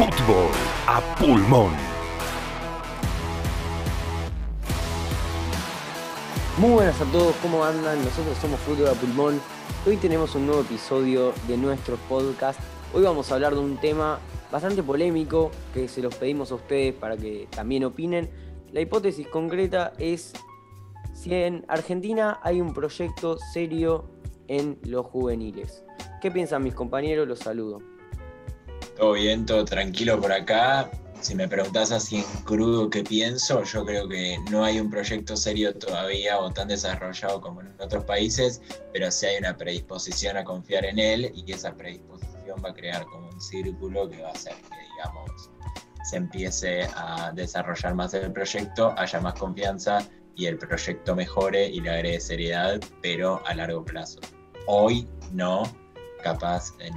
Fútbol a pulmón. Muy buenas a todos, ¿cómo andan? Nosotros somos Fútbol a Pulmón. Hoy tenemos un nuevo episodio de nuestro podcast. Hoy vamos a hablar de un tema bastante polémico que se los pedimos a ustedes para que también opinen. La hipótesis concreta es si en Argentina hay un proyecto serio en los juveniles. ¿Qué piensan mis compañeros? Los saludo. Todo bien, todo tranquilo por acá. Si me preguntás así en crudo qué pienso, yo creo que no hay un proyecto serio todavía o tan desarrollado como en otros países, pero sí hay una predisposición a confiar en él y esa predisposición va a crear como un círculo que va a hacer que, digamos, se empiece a desarrollar más el proyecto, haya más confianza y el proyecto mejore y le agregue seriedad, pero a largo plazo. Hoy no, capaz en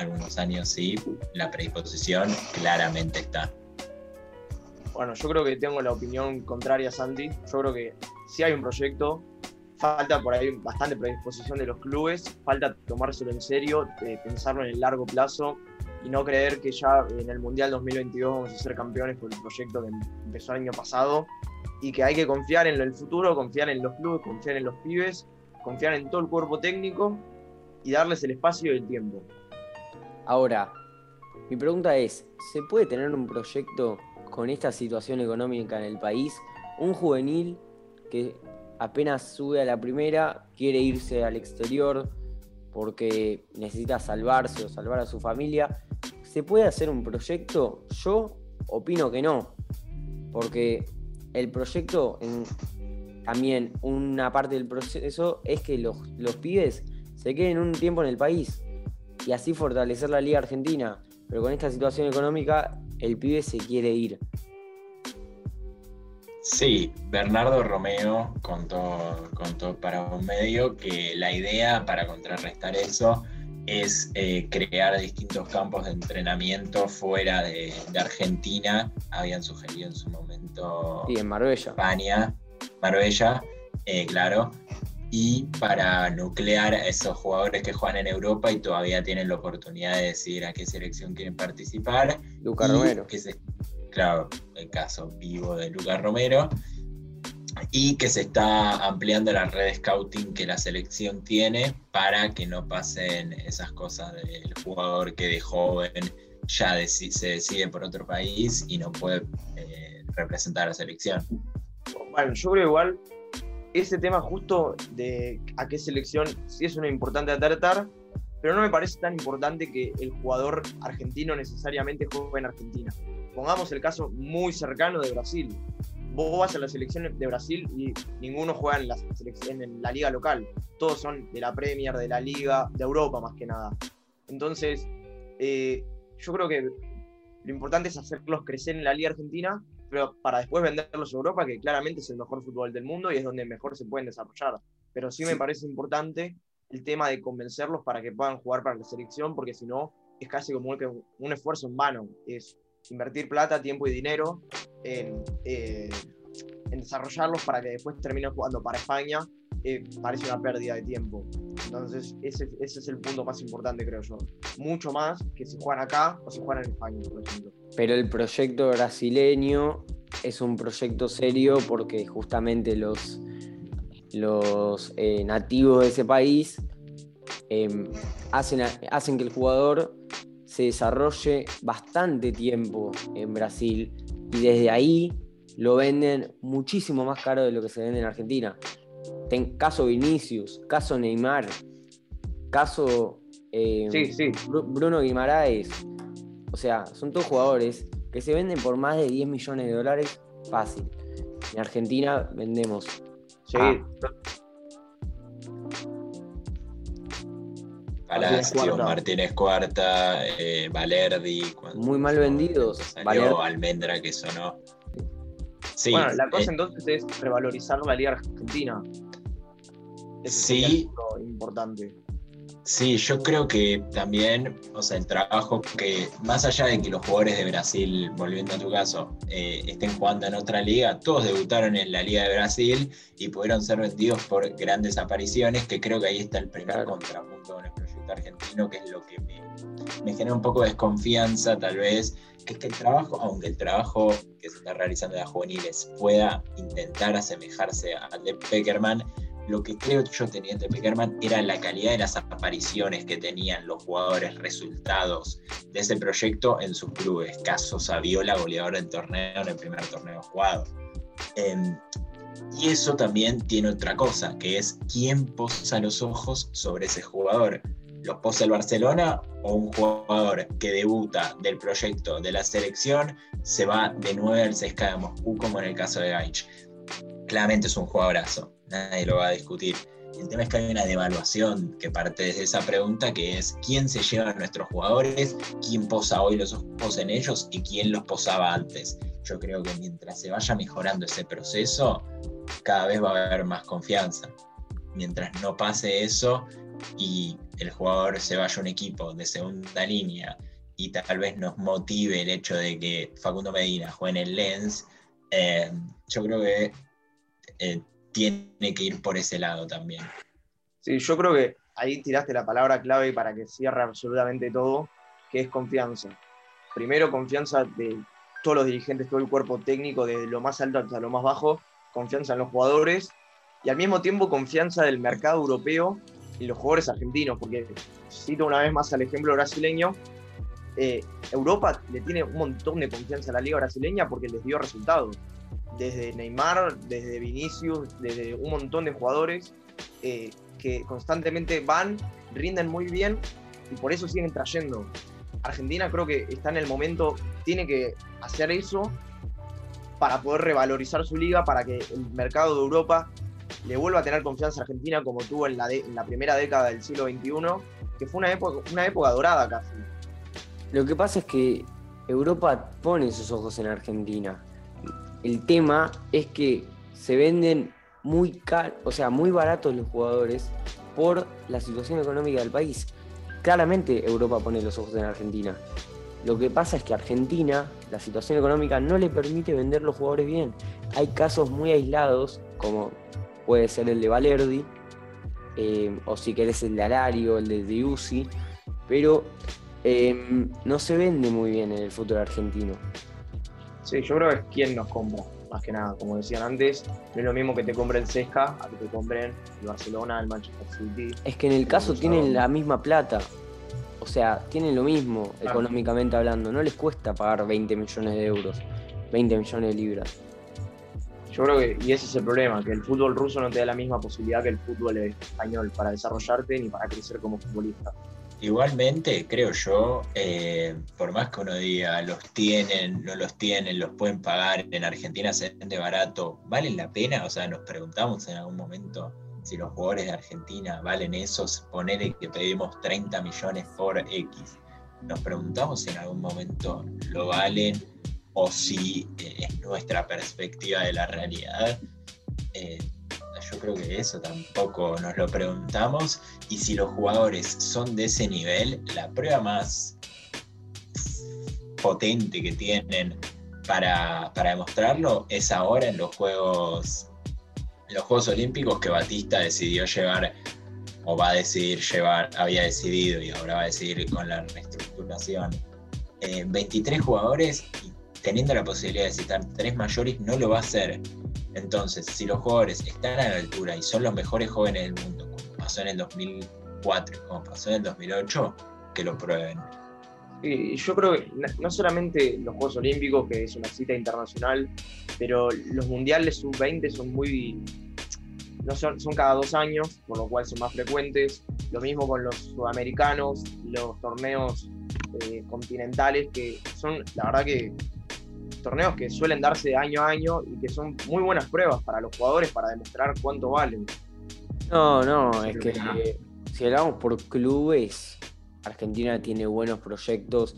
algunos años sí, la predisposición claramente está. Bueno, yo creo que tengo la opinión contraria Santi. Yo creo que si hay un proyecto, falta por ahí bastante predisposición de los clubes, falta tomárselo en serio, pensarlo en el largo plazo y no creer que ya en el Mundial 2022 vamos a ser campeones por el proyecto que empezó el año pasado y que hay que confiar en el futuro, confiar en los clubes, confiar en los pibes, confiar en todo el cuerpo técnico y darles el espacio y el tiempo. Ahora, mi pregunta es, ¿se puede tener un proyecto con esta situación económica en el país? Un juvenil que apenas sube a la primera, quiere irse al exterior porque necesita salvarse o salvar a su familia. ¿Se puede hacer un proyecto? Yo opino que no, porque el proyecto, también una parte del proceso es que los, los pibes se queden un tiempo en el país y así fortalecer la Liga Argentina. Pero con esta situación económica, el pibe se quiere ir. Sí, Bernardo Romeo contó, contó para un medio que la idea para contrarrestar eso es eh, crear distintos campos de entrenamiento fuera de, Argentina. Habían sugerido en su momento sí, en Marbella. España, Marbella, eh, claro, y para nuclear a esos jugadores que juegan en Europa y todavía tienen la oportunidad de decidir a qué selección quieren participar. Lucas Romero. Que claro, el caso vivo de Lucas Romero. Y que se está ampliando la red de scouting que la selección tiene para que no pasen esas cosas del jugador que de joven ya se decide por otro país y no puede eh, representar a la selección. Bueno, yo creo igual ese tema justo de a qué selección sí es una importante tratar, pero no me parece tan importante que el jugador argentino necesariamente juegue en Argentina. Pongamos el caso muy cercano de Brasil. Vos vas a la selección de Brasil y ninguno juega en la, en la liga local. Todos son de la Premier, de la liga, de Europa más que nada. Entonces, eh, yo creo que lo importante es hacerlos crecer en la liga argentina pero para después venderlos a Europa, que claramente es el mejor fútbol del mundo y es donde mejor se pueden desarrollar. Pero sí, me parece importante el tema de convencerlos para que puedan jugar para la selección, porque si no, es casi como un, esfuerzo en vano. Es invertir plata, tiempo y dinero en, eh, en desarrollarlos para que después terminen jugando para España. Eh, parece una pérdida de tiempo. Entonces, ese, es el punto más importante, creo yo. Mucho más que si juegan acá o si juegan en España, por ejemplo. Pero el proyecto brasileño es un proyecto serio porque justamente los, los eh, nativos de ese país em, hacen, hacen que el jugador se desarrolle bastante tiempo en Brasil y desde ahí lo venden muchísimo más caro de lo que se vende en Argentina. Ten, caso Vinicius, caso Neymar, caso em, Bruno Guimaraes, o sea, son todos jugadores que se venden por más de 10 millones de dólares fácil. En Argentina vendemos. Sí. Palacio, Martínez Cuarta, eh, Valerdi. Muy mal vendidos. Salió Almendra que sonó. Sí, bueno, la cosa eh, entonces es revalorizar la Liga Argentina. Sí. importante. Sí, yo creo que también, o sea, el trabajo que, más allá de que los jugadores de Brasil, volviendo a tu caso, eh, estén jugando en otra liga, todos debutaron en la Liga de Brasil y pudieron ser vendidos por grandes apariciones, que creo que ahí está el primer contrapunto con el proyecto proyecto argentino, que es lo que me, me genera un poco de desconfianza tal vez, que es que el trabajo, aunque el trabajo que se está realizando en las juveniles pueda intentar asemejarse al de Peckerman, lo que creo yo tenía de Peckerman era la calidad de las apariciones que tenían los jugadores, resultados de ese proyecto en sus clubes. Caso Saviola, goleador del torneo en el primer torneo jugado. Em, y eso también tiene otra cosa, que es quién posa los ojos sobre ese jugador. ¿Los posa el Barcelona o un jugador que debuta del proyecto de la selección se va de nuevo al CSKA de Moscú, como en el caso de Gaich? Claramente es un jugadorazo nadie lo va a discutir. El tema es que hay una devaluación que parte desde esa pregunta que es quién se lleva a nuestros jugadores, quién posa hoy los ojos en ellos y quién los posaba antes. Yo creo que mientras se vaya mejorando ese proceso, cada vez va a haber más confianza. Mientras no pase eso y el jugador se vaya a un equipo de segunda línea y tal vez nos motive el hecho de que Facundo Medina juegue en el Lens, eh, yo creo que eh, tiene que ir por ese lado también. Sí, yo creo que ahí tiraste la palabra clave para que cierre absolutamente todo, que es confianza. Primero, confianza de todos los dirigentes, todo el cuerpo técnico, desde lo más alto hasta lo más bajo, confianza en los jugadores y al mismo tiempo confianza del mercado europeo y los jugadores argentinos, porque cito una vez más al ejemplo brasileño, eh, Europa le tiene un montón de confianza a la liga brasileña porque les dio resultados desde Neymar, desde Vinicius, desde un montón de jugadores eh, que constantemente van, rinden muy bien y por eso siguen trayendo. Argentina creo que está en el momento, tiene que hacer eso para poder revalorizar su liga, para que el mercado de Europa le vuelva a tener confianza a Argentina como tuvo en la, en la primera década del siglo XXI, que fue una época, una época dorada casi. Lo que pasa es que Europa pone sus ojos en Argentina. El tema es que se venden muy car o sea, muy baratos los jugadores por la situación económica del país. Claramente Europa pone los ojos en Argentina. Lo que pasa es que Argentina, la situación económica no le permite vender los jugadores bien. Hay casos muy aislados, como puede ser el de Valerdi, eh, o si querés el de Alario, el de Diusi, pero eh, no se vende muy bien en el fútbol argentino. Sí, yo creo que es quien nos compra, más que nada. Como decían antes, no es lo mismo que te compren Sesca a que te compren el Barcelona, el Manchester City. Es que en el caso tienen la misma plata. O sea, tienen lo mismo económicamente hablando. No les cuesta pagar 20 millones de euros, 20 millones de libras. Yo creo que, y ese es el problema, que el fútbol ruso no te da la misma posibilidad que el fútbol español para desarrollarte ni para crecer como futbolista. Igualmente, creo yo, eh, por más que uno diga los tienen, no los tienen, los pueden pagar, en Argentina se vende barato, ¿valen la pena? O sea, nos preguntamos en algún momento si los jugadores de Argentina valen esos, ponerle que pedimos 30 millones por X. Nos preguntamos en algún momento lo valen o si eh, es nuestra perspectiva de la realidad. Eh, yo creo que eso tampoco nos lo preguntamos. Y si los jugadores son de ese nivel, la prueba más potente que tienen para, demostrarlo es ahora en los Juegos, los Juegos Olímpicos que Batista decidió llevar o va a decidir llevar, había decidido y ahora va a decidir con la reestructuración. 23 eh, jugadores teniendo la posibilidad de citar tres mayores no lo va a hacer. Entonces, si los jugadores están a la altura y son los mejores jóvenes del mundo, como pasó en el 2004, como pasó en el 2008, que lo prueben. Yo creo que no solamente los Juegos Olímpicos, que es una cita internacional, pero los mundiales sub-20 son muy. No son, son cada dos años, por lo cual son más frecuentes. Lo mismo con los sudamericanos, los torneos eh, continentales, que son, la verdad, que torneos que suelen darse año a año y que son muy buenas pruebas para los jugadores para demostrar cuánto valen. No, no, es que si hablamos por clubes, Argentina tiene buenos proyectos.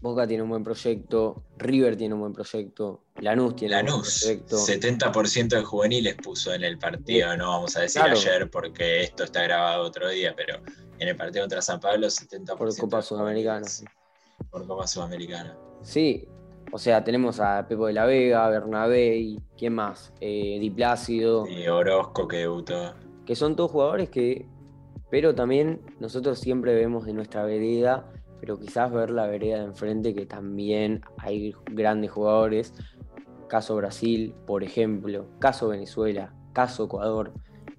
Boca tiene un buen proyecto, River tiene un buen proyecto, Lanús tiene un buen proyecto. 70% de juveniles puso en el partido, no vamos a decir ayer porque esto está grabado otro día, pero en el partido contra San Pablo 70%. Por Copa Sudamericana. Por Copa Sudamericana. Sí, o sea, tenemos a Pepo de la Vega, Bernabé y ¿quién más? Eh, Di Plácido. Y Orozco que debutó. Que son todos jugadores que Pero también nosotros siempre vemos de nuestra vereda, pero quizás ver la vereda de enfrente que también hay grandes jugadores. Caso Brasil, por ejemplo, caso Venezuela, caso Ecuador,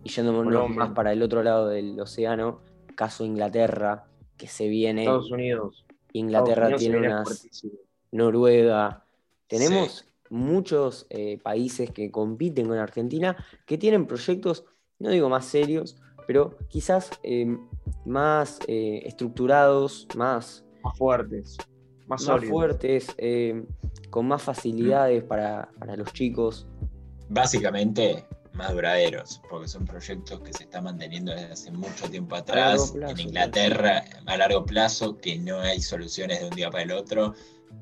y yéndonos más para el otro lado del océano, caso Inglaterra, que se viene. Estados Unidos. Inglaterra Estados Unidos se tiene unas fuertísimo. Noruega. Tenemos muchos eh, países que compiten con Argentina que tienen proyectos, no digo más serios, pero quizás eh, más eh, estructurados, más, más fuertes, más, más fuertes, eh, con más facilidades para, para los chicos. Básicamente más duraderos, porque son proyectos que se están manteniendo desde hace mucho tiempo atrás. plazo, en Inglaterra, a largo plazo, que no hay soluciones de un día para el otro.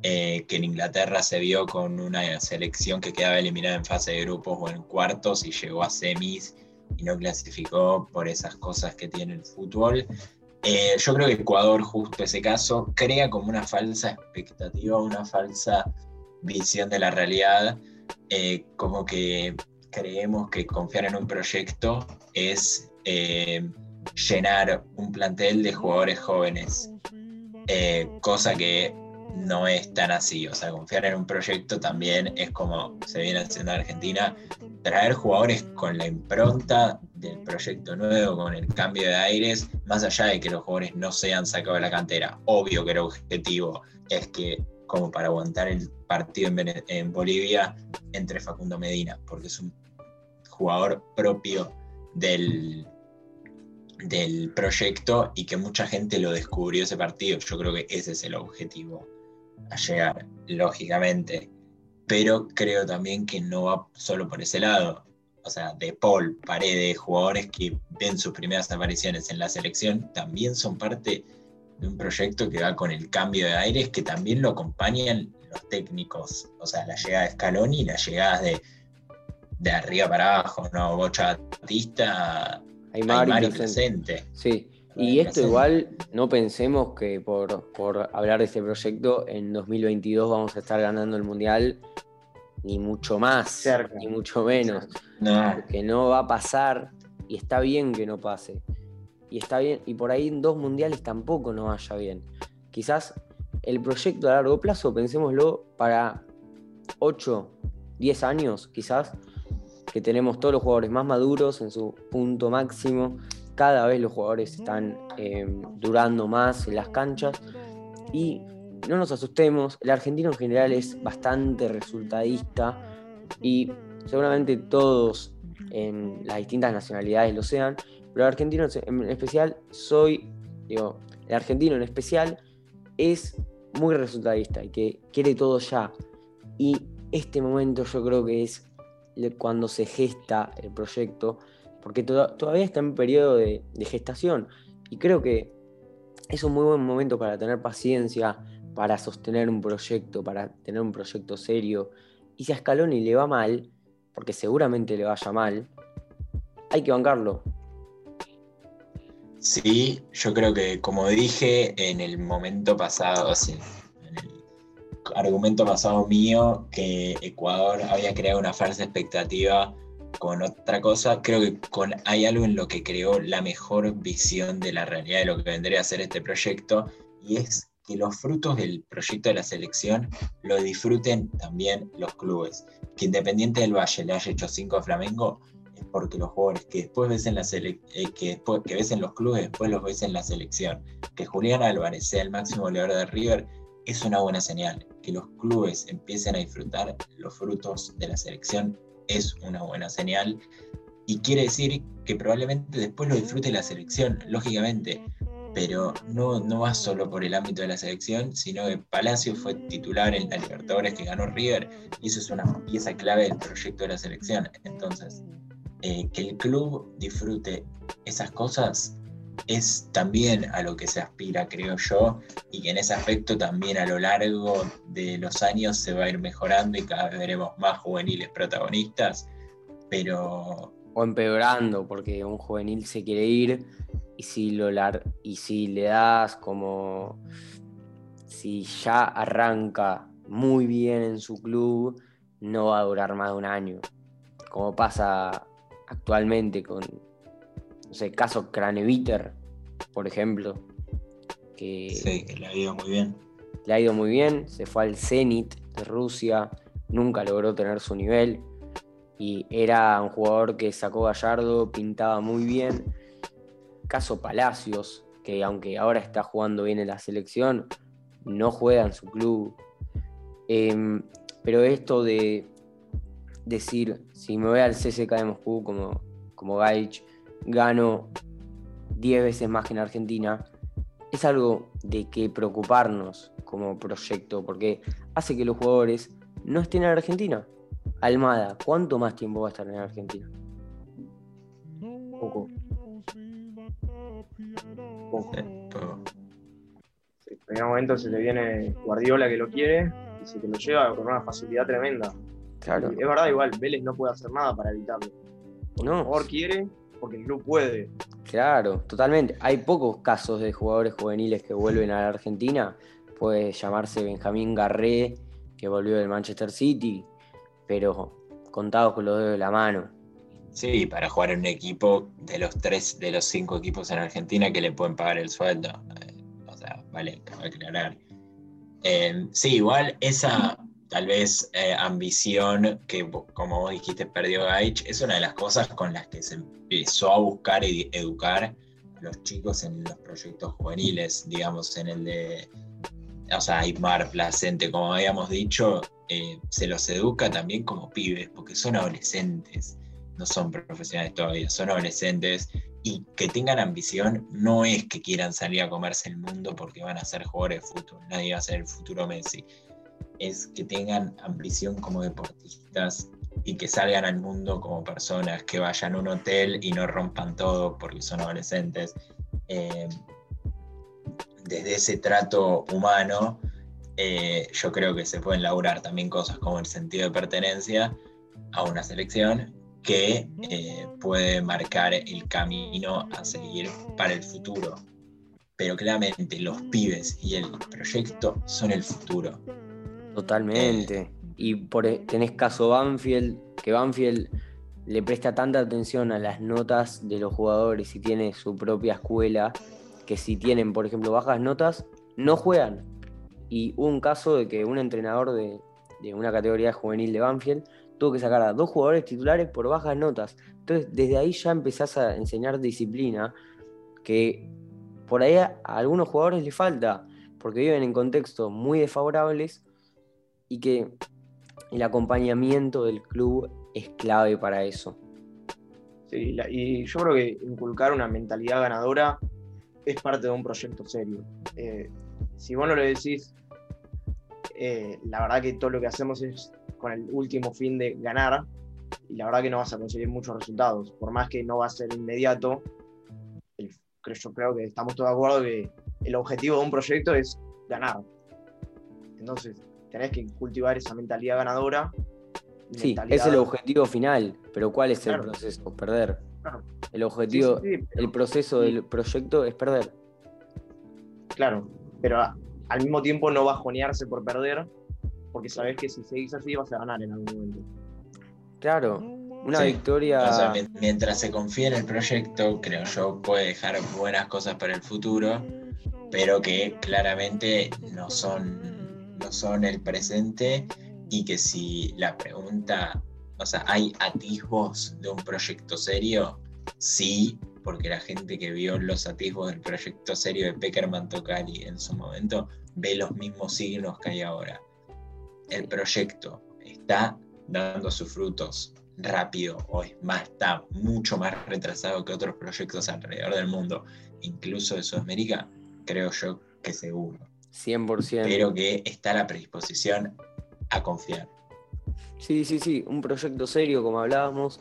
Eh, que en Inglaterra se vio con una selección que quedaba eliminada en fase de grupos o en cuartos y llegó a semis y no clasificó por esas cosas que tiene el fútbol. Eh, yo creo que Ecuador, justo ese caso, crea como una falsa expectativa, una falsa visión de la realidad, eh, como que creemos que confiar en un proyecto es llenar un plantel de jugadores jóvenes, cosa que no es tan así, o sea, confiar en un proyecto también es como se viene haciendo en Argentina, traer jugadores con la impronta del proyecto nuevo, con el cambio de aires, más allá de que los jugadores no sean sacados de la cantera. Obvio que el objetivo es que, como para aguantar el partido en, en Bolivia, entre Facundo Medina, porque es un jugador propio del, del proyecto y que mucha gente lo descubrió ese partido. Yo creo que ese es el objetivo a llegar, lógicamente. Pero creo también que no va solo por ese lado. O sea, De Paul, Paredes, jugadores que ven sus primeras apariciones en la selección, también son parte de un proyecto que va con el cambio de aires, que también lo acompañan los técnicos. O sea, la llegada de Scaloni y las llegadas de, de arriba para abajo, ¿no? Bocha Batista, Aymar Aymar y presente. presente. Sí, y esto igual no pensemos que por, por hablar de este proyecto en 2022 vamos a estar ganando el Mundial, ni mucho más, Cerca. ni mucho menos, No, porque no va a pasar y está bien que no pase. Y está bien, y por ahí en dos mundiales tampoco no vaya bien. Quizás el proyecto a largo plazo, pensémoslo para 8, 10 años, quizás, que tenemos todos los jugadores más maduros en su punto máximo. Cada vez los jugadores están eh, durando más en las canchas. Y no nos asustemos, el argentino en general es bastante resultadista y seguramente todos en las distintas nacionalidades lo sean, pero el argentino en especial soy, digo, el argentino en especial es muy resultadista y que quiere todo ya. Y este momento yo creo que es cuando se gesta el proyecto, porque to- todavía está en periodo de, de gestación y creo que es un muy buen momento para tener paciencia, para sostener un proyecto, para tener un proyecto serio. Y si a Scaloni le va mal, porque seguramente le vaya mal, hay que bancarlo. Sí, yo creo que como dije en el momento pasado, sí, en el argumento pasado mío, que Ecuador había creado una falsa expectativa con otra cosa, creo que con, hay algo en lo que creó la mejor visión de la realidad de lo que vendría a ser este proyecto, y es que los frutos del proyecto de la selección lo disfruten también los clubes. Que Independiente del Valle le haya hecho 5 a Flamengo, es porque los jugadores que después ves en la eh, que que ves en los clubes, después los ves en la selección. Que Julián Álvarez sea el máximo goleador de River es una buena señal. Que los clubes empiecen a disfrutar los frutos de la selección es una buena señal. Y quiere decir que probablemente después lo disfrute la selección, lógicamente. Pero no, no va solo por el ámbito de la selección, sino que Palacio fue titular en la Libertadores que ganó River, y eso es una pieza clave del proyecto de la selección. Entonces, eh, que el club disfrute esas cosas es también a lo que se aspira, creo yo, y que en ese aspecto también a lo largo de los años se va a ir mejorando y cada vez veremos más juveniles protagonistas, pero O empeorando, porque un juvenil se quiere ir y si, lo y si le das como... Si ya arranca muy bien en su club, no va a durar más de un año. Como pasa actualmente con, no sé, caso Craneviter, por ejemplo, que Sí, que le ha ido muy bien. le ha ido muy bien, se fue al Zenit de Rusia, nunca logró tener su nivel y era un jugador que sacó Gallardo, pintaba muy bien. Caso Palacios, que aunque ahora está jugando bien en la selección, no juega en su club. Em, pero esto de decir, si me voy al CSK de Moscú como, como Gaich, gano 10 veces más que en Argentina, es algo de que preocuparnos como proyecto, porque hace que los jugadores no estén en Argentina. Almada, ¿cuánto más tiempo va a estar en Argentina? Poco. Poco. En primer momento se le viene Guardiola que lo quiere y se te lo lleva con una facilidad tremenda. Claro, Y es verdad, igual, Vélez no puede hacer nada para evitarlo. El no, jugador quiere porque el club puede. claro, totalmente. Hay pocos casos de jugadores juveniles que vuelven a la Argentina. Puede llamarse Benjamín Garré, que volvió del Manchester City, pero contados con los dedos de la mano. Sí, para jugar en un equipo de los tres, de los cinco equipos en Argentina que le pueden pagar el sueldo. Eh, o sea, vale, cabe aclarar. Eh, sí, igual esa tal vez eh, ambición que, como vos dijiste, perdió Gaich, es una de las cosas con las que se empezó a buscar y educar a los chicos en los proyectos juveniles, digamos, en el de, o sea, Aymar, Placente, como habíamos dicho, eh, se los educa también como pibes, porque son adolescentes no son profesionales todavía, son adolescentes y que tengan ambición no es que quieran salir a comerse el mundo porque van a ser jugadores de fútbol, nadie va a ser el futuro Messi, es que tengan ambición como deportistas y que salgan al mundo como personas, que vayan a un hotel y no rompan todo porque son adolescentes. Eh, desde ese trato humano, eh, yo creo que se pueden laburar también cosas como el sentido de pertenencia a una selección que eh, puede marcar el camino a seguir para el futuro. Pero claramente los pibes y el proyecto son el futuro. Totalmente. Y por, e- tenés caso Banfield, que Banfield le presta tanta atención a las notas de los jugadores y tiene su propia escuela, que si tienen, por ejemplo, bajas notas, no juegan. Y hubo un caso de que un entrenador de, de una categoría juvenil de Banfield tuvo que sacar a dos jugadores titulares por bajas notas. Entonces, desde ahí ya empezás a enseñar disciplina, que por ahí a a algunos jugadores les falta, porque viven en contextos muy desfavorables y que el acompañamiento del club es clave para eso. Sí, y yo creo que inculcar una mentalidad ganadora es parte de un proyecto serio. Eh, si vos no lo decís, eh, la verdad que todo lo que hacemos es con el último fin de ganar y la verdad que no vas a conseguir muchos resultados. Por más que no va a ser inmediato, yo creo que estamos todos de acuerdo que el objetivo de un proyecto es ganar. Entonces, tenés que cultivar esa mentalidad ganadora. Sí, mentalidad- es el objetivo final, pero ¿cuál es Claro. el proceso? Perder. Claro. El objetivo, sí, sí, pero- el proceso del proyecto es perder. Claro, pero a- al mismo tiempo no bajonearse por perder, porque sabes que si seguís así vas a ganar en algún momento. Claro, una Sí. victoria. O sea, mi- mientras se confía en el proyecto, creo yo, puede dejar buenas cosas para el futuro, pero que claramente no son, no son el presente y que si la pregunta, o sea, hay atisbos de un proyecto serio, sí, porque la gente que vio los atisbos del proyecto serio de Peckerman Tocali en su momento ve los mismos signos que hay ahora. El proyecto está dando sus frutos rápido o es más, está mucho más retrasado que otros proyectos alrededor del mundo, incluso de Sudamérica, creo yo que seguro. 100%. Pero que está la predisposición a confiar. Sí, sí, sí, un proyecto serio, como hablábamos.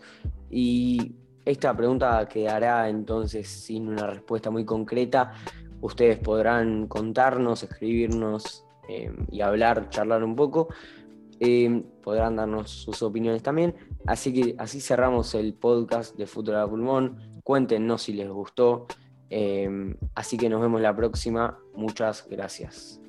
Y esta pregunta quedará entonces sin una respuesta muy concreta. Ustedes podrán contarnos, escribirnos eh, y hablar, charlar un poco. Eh, podrán darnos sus opiniones también. Así que así cerramos el podcast de a Pulmón. Cuéntenos si les gustó. Eh, así que nos vemos la próxima. Muchas gracias.